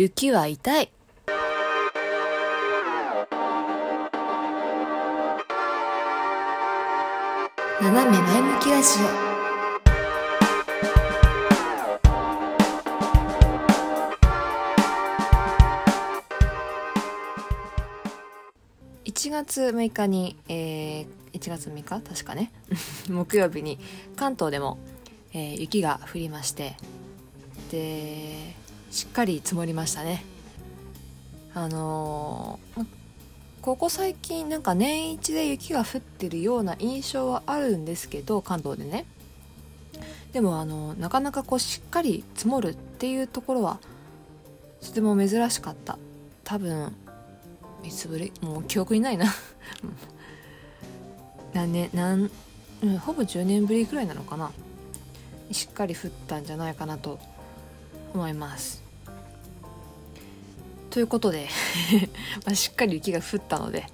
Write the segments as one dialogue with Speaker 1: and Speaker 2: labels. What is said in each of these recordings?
Speaker 1: 雪は痛い。斜め前向きラジオ。1月6日に、えー、1月6日？確かね 木曜日に関東でも、えー雪が降りましてでしっかり積もりましたね。あのーここ最近なんか年一で雪が降ってるような印象はあるんですけど関東でね。でもあのなかなかこうしっかり積もるっていうところはとても珍しかった。多分いつぶりもう記憶にないな。何年何、うん、ほぼ10年ぶりぐらいなのかな。しっかり降ったんじゃないかなと。思います。ということで まあしっかり雪が降ったので、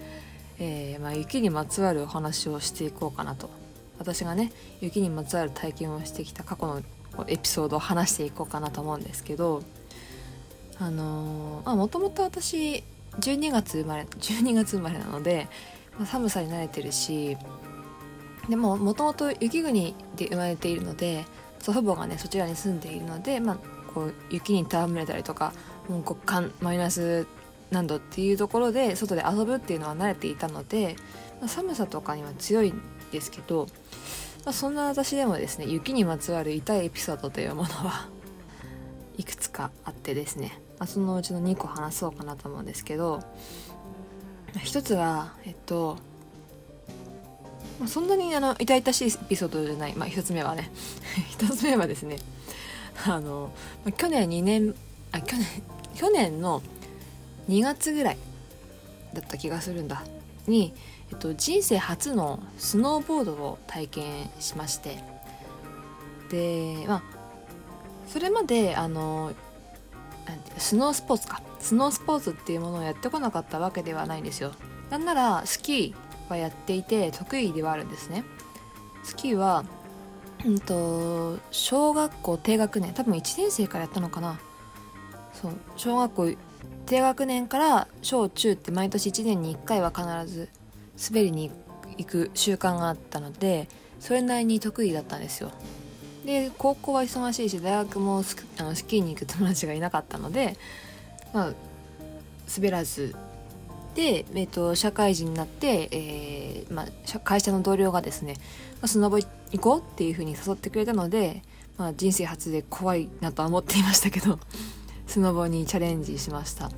Speaker 1: えーまあ、雪にまつわるお話をしていこうかなと。私がね雪にまつわる体験をしてきた過去のエピソードを話していこうかなと思うんですけどあのまあもともと私12月生まれ12月生まれなので、まあ寒さに慣れてるしでももともと雪国で生まれているので祖父母がねそちらに住んでいるので、まあ、こう雪に戯れたりとかもう極寒マイナス何度っていうところで外で遊ぶっていうのは慣れていたので、まあ寒さとかには強いんですけど、まあ、そんな私でもですね雪にまつわる痛いエピソードというものは いくつかあってですね、まあ、そのうちの2個話そうかなと思うんですけど一つはえっとそんなにあの痛々しいエピソードじゃない、まあ、一つ目はね 一つ目はですね あの去年2年あ去年去年の2月ぐらいだった気がするんだ。に、えっと、人生初のスノーボードを体験しまして。でまあそれまであのスノースポーツか。スノースポーツっていうものをやってこなかったわけではないんですよ。なんならスキーはやっていて得意ではあるんですね。スキーはうんと小学校低学年多分1年生からやったのかな。そう小学校低学年から小中って毎年1年に1回は必ず滑りに行く習慣があったのでそれなりに得意だったんですよ。で高校は忙しいし大学もスあのスキーに行く友達がいなかったので、まあ、滑らずで、えっと社会人になって、えーまあ、会社の同僚がですね、まあ、スノボ行こうっていうふうに誘ってくれたので、まあ、人生初で怖いなとは思っていましたけど スノボにチャレンジしました。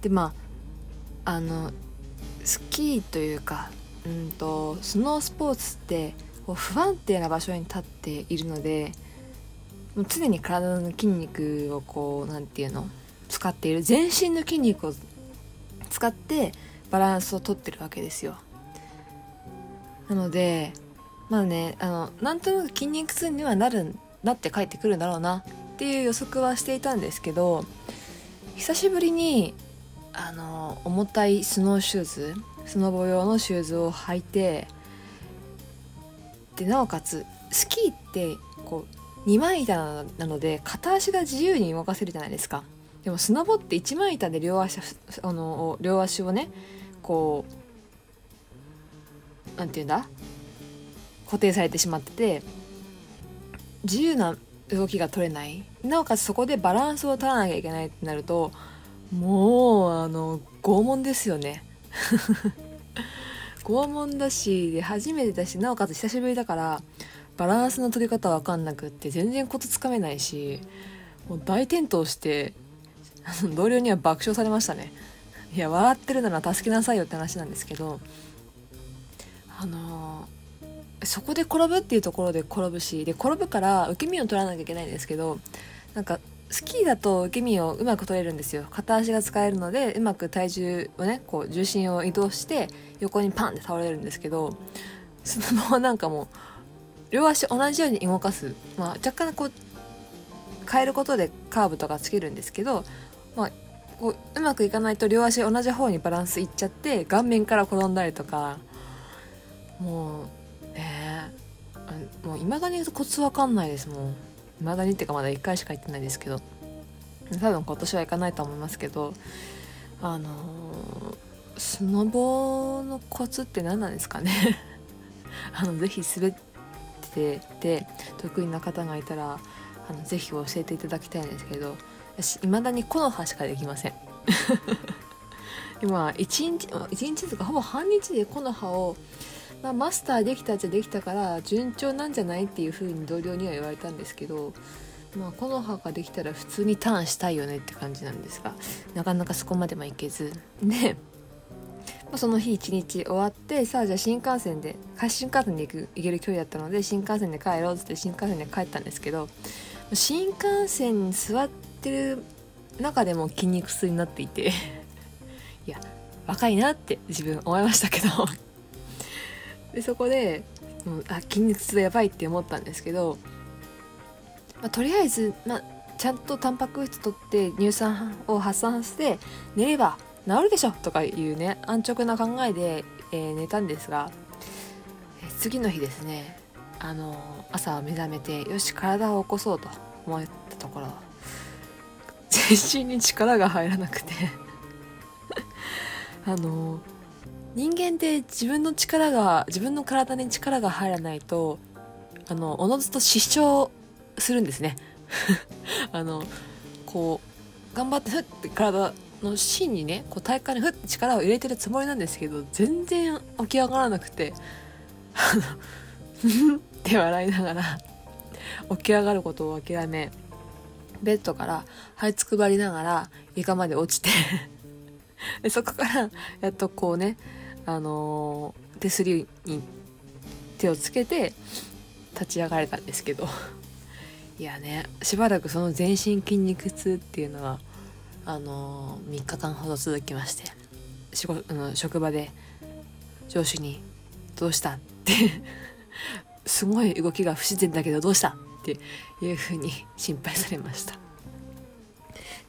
Speaker 1: でまああのスキーというかうんとスノースポーツってこう不安定な場所に立っているのでもう常に体の筋肉をこうなんていうの使っている全身の筋肉を使ってバランスをとってるわけですよ。なのでまあねあのなんとなく筋肉痛にはなるなって帰ってくるんだろうなっていう予測はしていたんですけど久しぶりにあの重たいスノーシューズスノボ用のシューズを履いてでなおかつスキーってこう2枚板なので片足が自由に動かせるじゃないですか。でもスノボって1枚板で両足あの両足をねこうなんていうんだ？固定されてしまってて自由な動きが取れない。なおかつそこでバランスを取らなきゃいけないってなるともうあの拷問ですよね。拷問だし初めてだしなおかつ久しぶりだからバランスの取り方わかんなくって全然コツつかめないしもう大転倒して 同僚には爆笑されましたね。いや笑ってるなら助けなさいよって話なんですけどあのそこで転ぶっていうところで転ぶしで転ぶから受け身を取らなきゃいけないんですけどなんかスキーだと受け身をうまく取れるんですよ。片足が使えるのでうまく体重をねこう重心を移動して横にパンって倒れるんですけどそのままなんかもう両足同じように動かす、まあ、若干こう変えることでカーブとかつけるんですけど、まあ、こううまくいかないと両足同じ方にバランスいっちゃって顔面から転んだりとかもうえー、もういまだにコツわかんないですもんいまだにっていうかまだ1回しか行ってないですけど。多分今年は行かないと思いますけどあのスノボのコツって何なんですかね。あのぜひ滑ってて得意な方がいたらあのぜひ教えていただきたいんですけど私未だに木の葉しかできません。今1日1日とかほぼ半日で木の葉を、まあ、マスターできたっちゃできたから順調なんじゃないっていう風に同僚には言われたんですけどまあ、木の葉ができたら普通にターンしたいよねって感じなんですがなかなかそこまでもいけず。でまあ、その日一日終わってさあじゃあ新幹線で新幹線で行く行ける距離だったので新幹線で帰ろうっつって新幹線で帰ったんですけど新幹線に座ってる中でも筋肉痛になっていて いや若いなって自分思いましたけど。でそこでもうあ筋肉痛やばいって思ったんですけど、まあ、とりあえず、まあ、ちゃんとタンパク質取って乳酸を発散して寝れば治るでしょとかいうね安直な考えで、えー、寝たんですが、次の日ですね。あのー、朝目覚めてよし体を起こそうと思ったところ。全身に力が入らなくて。あの人間って自分の力が自分の体に力が入らないとあのおのずと失笑するんですね。あのこう頑張ってふって体の芯にねこう体幹にふって力を入れてるつもりなんですけど全然起き上がらなくて。あ のって笑いながら起き上がることを諦めベッドから這いつくばりながら床まで落ちてでそこからやっとこうねあのー、手すりに手をつけて立ち上がれたんですけどいやねしばらくその全身筋肉痛っていうのはあの3日間ほど続きまして仕事あの職場で上司に「どうした?」ってすごい動きが不自然だけどどうしたっていうふうに心配されました。っ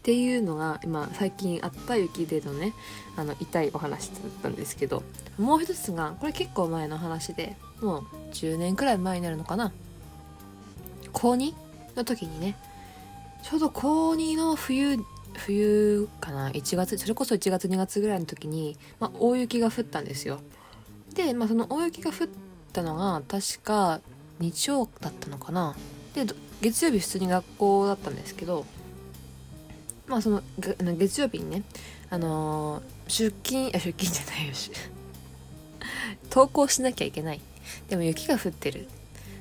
Speaker 1: ていうのが今最近あった雪でのねあの痛いお話だったんですけどもう一つがこれ結構前の話でもう10年くらい前になるのかな高2の時にねちょうど高2の冬冬かな1月それこそ1月2月ぐらいの時に、まあ、大雪が降ったんですよで、まあ、その大雪が降ったのが確か日曜だったのかな。で月曜日普通に学校だったんですけどまあその月曜日にねあのー、出勤あ出勤じゃないよ。し登校しなきゃいけない。でも雪が降ってる。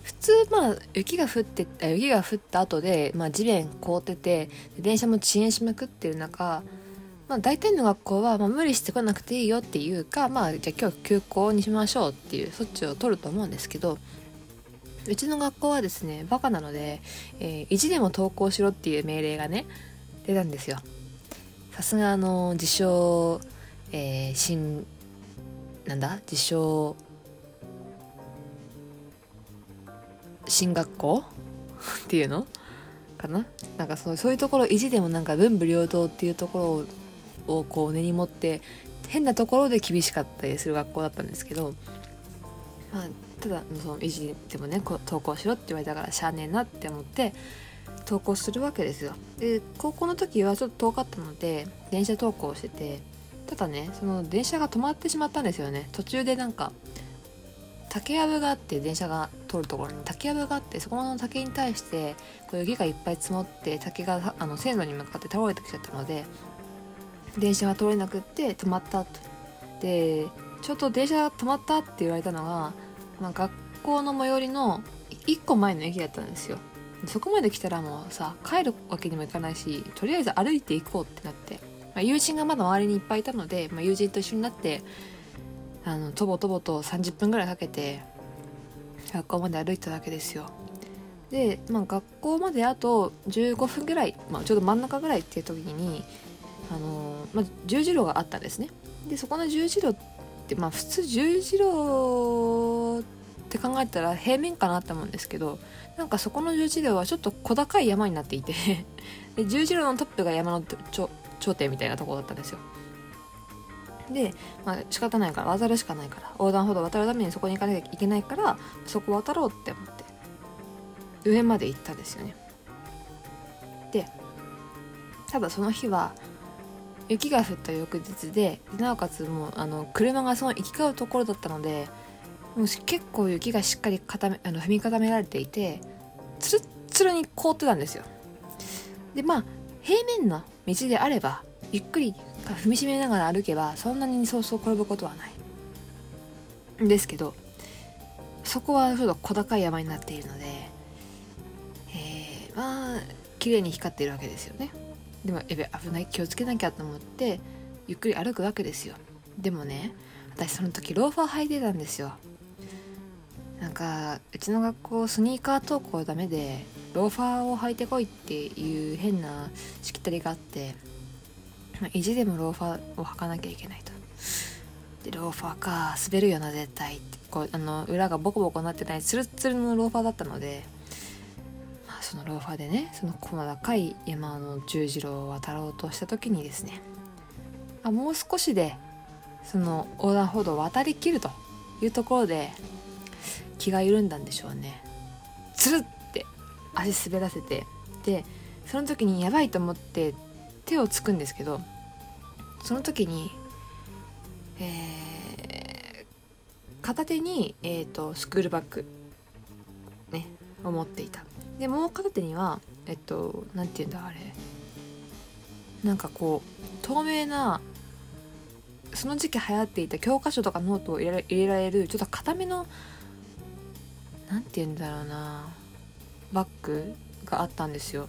Speaker 1: 普通まあ雪が降って雪が降った後で、まあ、地面凍ってて電車も遅延しまくってる中、まあ、大体の学校は、まあ、無理してこなくていいよっていうか、まあ、じゃあ今日休校にしましょうっていう措置を取ると思うんですけどうちの学校はですねバカなので、えー、意地でも登校しろっていう命令がね出たんですよ。さすがあの自称、えー、新なんだ自称進学校？っていうの？かな？なんかそうそういうところ意地でもなんか文武両道っていうところををこう根に持って変なところで厳しかったりする学校だったんですけど、まあ、ただその意地でもね登校しろって言われたからしゃあねえなって思って登校するわけですよ。で高校の時はちょっと遠かったので電車登校しててただねその電車が止まってしまったんですよね途中でなんか竹やぶがあって電車が通るところに竹やぶがあってそこの竹に対してこう雪がいっぱい積もって竹があの線路に向かって倒れてきちゃったので電車が通れなくって止まったと。でちょっと電車が止まったって言われたのが、まあ、学校の最寄りの1個前の駅だったんですよ。そこまで来たらもうさ帰るわけにもいかないしとりあえず歩いていこうってなって、まあ、友人がまだ周りにいっぱいいたので、まあ、友人と一緒になってあのとぼとぼと30分ぐらいかけて学校まで歩いただけですよで、まあ、学校まであと15分ぐらい、まあ、ちょうど真ん中ぐらいっていう時にあの、まあ、十字路があったんですね。でそこの十字路ってまあ普通十字路って考えたら平面かなって思うんですけどなんかそこの十字路はちょっと小高い山になっていてで十字路のトップが山の頂点みたいなとこだったんですよ。で、まあ、仕方ないから渡るしかないから横断歩道渡るためにそこに行かなきゃいけないからそこ渡ろうって思って上まで行ったんですよね。でただその日は雪が降った翌日でなおかつもうあの車がその行き交うところだったのでもう結構雪がしっかり固めあの踏み固められていてつるっつるに凍ってたんですよ。でまあ平面の道であればゆっくり踏みしめながら歩けばそんなにそうそう転ぶことはない。んですけどそこはちょっと小高い山になっているので、えー、まあ綺麗に光っているわけですよね。でもえべ危ない気をつけなきゃと思ってゆっくり歩くわけですよ。でもね私その時ローファー履いてたんですよ。なんかうちの学校スニーカー登校ダメでローファーを履いてこいっていう変なしきたりがあって意地でもローファーを履かなきゃいけないと。でローファーか滑るよな絶対。ってこうあの裏がボコボコになってないツルツルのローファーだったので、そのローファーでねその細高い山の十字路を渡ろうとした時にですねあもう少しでその横断歩道を渡りきるというところで気が緩んだんでしょうね。つるって足滑らせてでその時にやばいと思って手をつくんですけどその時にえー、片手に、えーと、スクールバッグねを持っていた。でもう片手にはえっと何て言うんだあれ。なんかこう透明なその時期流行っていた教科書とかノートを入れ入れられるちょっと固めの何て言うんだろうなバッグがあったんですよ。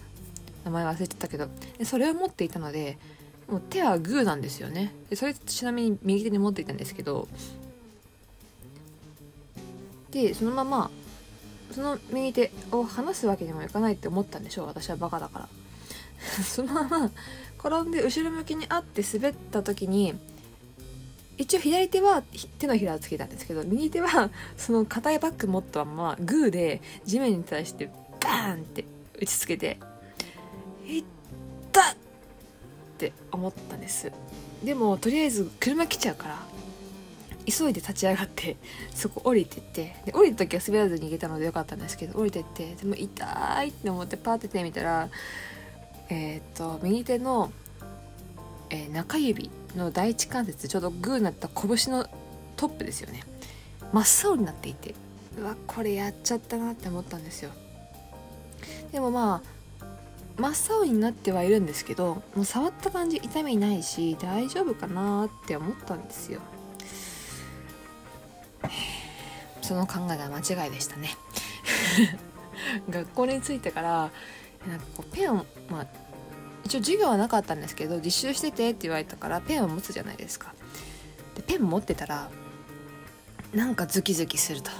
Speaker 1: 名前忘れてたけど。でそれを持っていたのでもう手はグーなんですよね。でそれちなみに右手に持っていたんですけどでそのままその右手を離すわけにもいかないって思ったんでしょう私はバカだから そのまま転んで後ろ向きにあって滑った時に一応左手は手のひらをつけたんですけど右手はその硬いバッグ持ったままグーで地面に対してバーンって打ちつけて「いったっ!」って思ったんですでもとりあえず車来ちゃうから急いで立ち上がって そこ降りてってで降りた時は滑らずに行けたのでよかったんですけど降りてってでも痛いって思ってパーって手見たらえっ、と右手の、えー、中指の第一関節ちょうどグーになった拳のトップですよね。真っ青になっていてうわこれやっちゃったなって思ったんですよ。でもまあ真っ青になってはいるんですけどもう触った感じ痛みないし大丈夫かなって思ったんですよ。その考えが間違いでしたね。学校に着いてからなんかこうペンをまあ一応授業はなかったんですけど実習しててって言われたからペンを持つじゃないですか。でペン持ってたらなんかズキズキすると。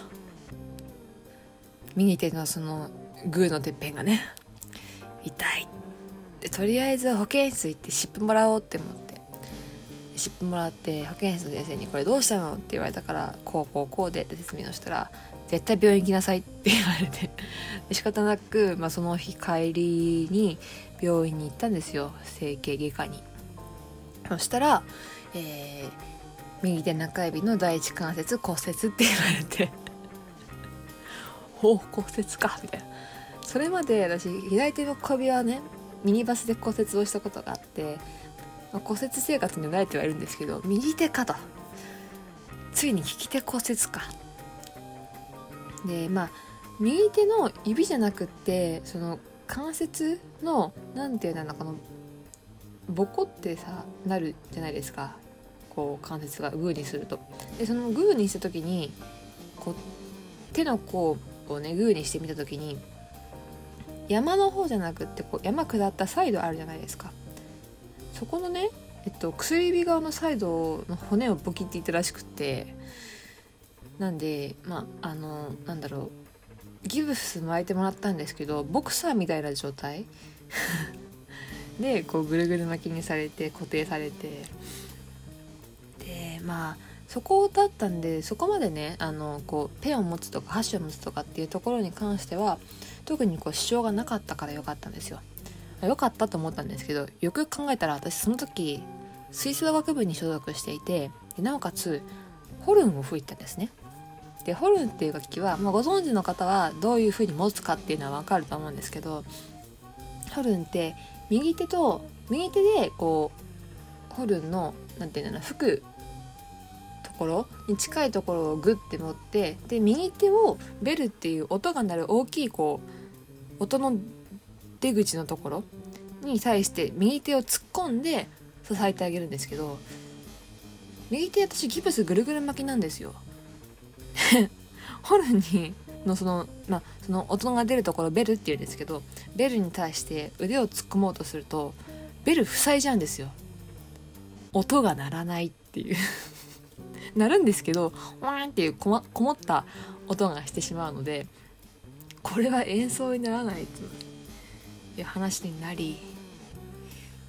Speaker 1: 右手のそのグーのてっぺんがね。痛い。でとりあえず保健室行って湿布もらおうって思って。湿布もらって保健室の先生に「これどうしたの?」って言われたから「こうこうこうで」って説明をしたら「絶対病院行きなさい」って言われて仕方なく、まあ、その日帰りに病院に行ったんですよ整形外科にそしたら、えー、右手中指の第一関節骨折って言われてお骨折かみたいなそれまで私左手の小指はねミニバスで骨折をしたことがあって、まあ、骨折生活に慣れてはいるんですけど右手かとついに利き手骨折か。でまあ右手の指じゃなくってその関節の何て言うんだろうこのボコってさなるじゃないですか。こう関節がグーにすると。でそのグーにした時にこう手の甲をねグーにしてみた時に山の方じゃなくってこう山下ったサイドあるじゃないですか。そこのねえっと薬指側のサイドの骨をボキっていったらしくてなんでまああのなんだろうギブス巻いてもらったんですけどボクサーみたいな状態 でこうぐるぐる巻きにされて固定されてでまあそこだったんでそこまでねあのこうペンを持つとか箸を持つとかっていうところに関しては特にこう支障がなかったから良かったんですよ。良かったと思ったんですけどよく考えたら私その時吹奏楽部に所属していてなおかつホルンを吹いたんですね。でホルンっていう楽器は、まあ、ご存知の方はどういう風に持つかっていうのは分かると思うんですけどホルンって右手と右手でこうホルンの何て言うんだろう吹くところに近いところをグッて持ってで右手をベルっていう音が鳴る大きいこう音の出口のところに対して右手を突っ込んで支えてあげるんですけど右手私ギプスぐるぐる巻きなんですよ。ホルンにのそのまあその音が出るところベルっていうんですけどベルに対して腕を突っ込もうとするとベル塞いじゃうんですよ。音が鳴らないっていう。鳴るんですけどワーンっていうこもこもった音がしてしまうのでこれは演奏にならないという話になり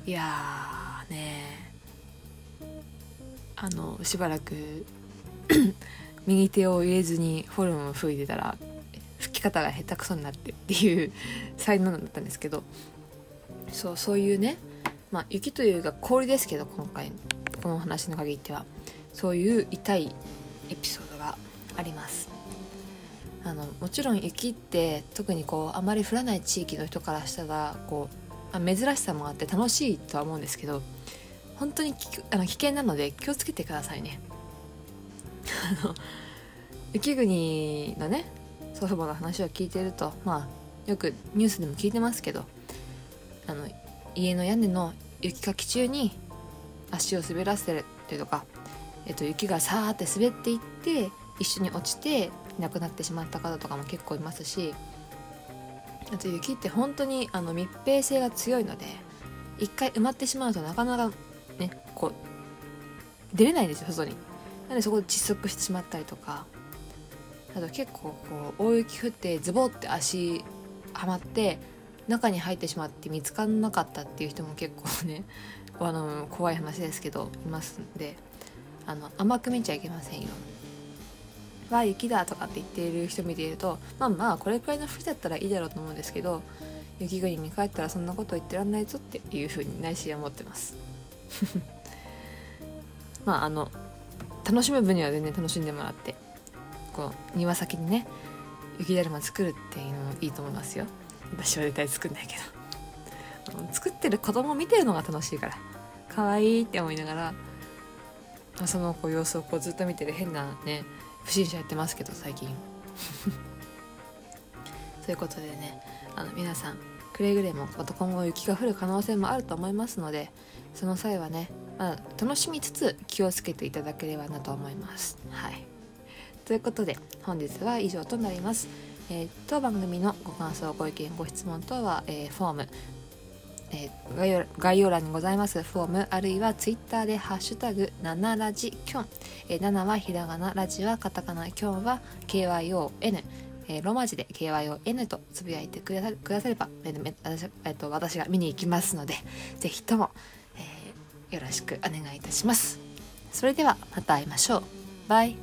Speaker 1: いやーねあのしばらく 右手を入れずにフォルムを吹いてたら吹き方が下手くそになってっていう 才能だったんですけどそうそういうねまあ雪というか氷ですけど今回この話の限ってはそういう痛いエピソードがあります。あのもちろん雪って特にこうあまり降らない地域の人からしたらこうあ珍しさもあって楽しいとは思うんですけど本当にあの危険なので気をつけてくださいね。あの雪国のね祖父母の話を聞いてるとまあよくニュースでも聞いてますけどあの家の屋根の雪かき中に足を滑らせるとか、えっと、雪がさーって滑っていって一緒に落ちて亡くなってしまった方とかも結構いますしあと雪って本当にあの密閉性が強いので一回埋まってしまうとなかなかねこう出れないんですよ外に。なのでそこで窒息してしまったりとかあと結構こう大雪降ってズボって足はまって中に入ってしまって見つからなかったっていう人も結構ね あの怖い話ですけどいますんであの甘く見ちゃいけませんよ。わあ雪だとかって言っている人見ているとまあまあこれくらいの吹きだったらいいだろうと思うんですけど雪国に帰ったらそんなこと言ってらんないぞっていうふうに内心は思ってます。まああの楽しむ分には全然楽しんでもらってこう庭先にね雪だるま作るっていうのもいいと思いますよ。私は絶対作んないけど。作ってる子供見てるのが楽しいから可愛いって思いながらそのこう様子をこうずっと見てる変なね不審者やってますけど最近 そういうことでねあの皆さんくれぐれも今後雪が降る可能性もあると思いますのでその際はね、まあ、楽しみつつ気をつけていただければなと思います。はいということで本日は以上となります。えー、当番組のご感想ご意見ご質問等は、えー、フォームえー、概要概要欄にございます。フォームあるいはツイッターで「ハッシュタグ #7 ラジキョン」えー、7はひらがなラジはカタカナキョンは KYON えー、ロマ字で KYON とつぶやいてくださくだされば、えー私えーと、私が見に行きますのでぜひとも、えー、よろしくお願いいたします。それではまた会いましょう。バイ。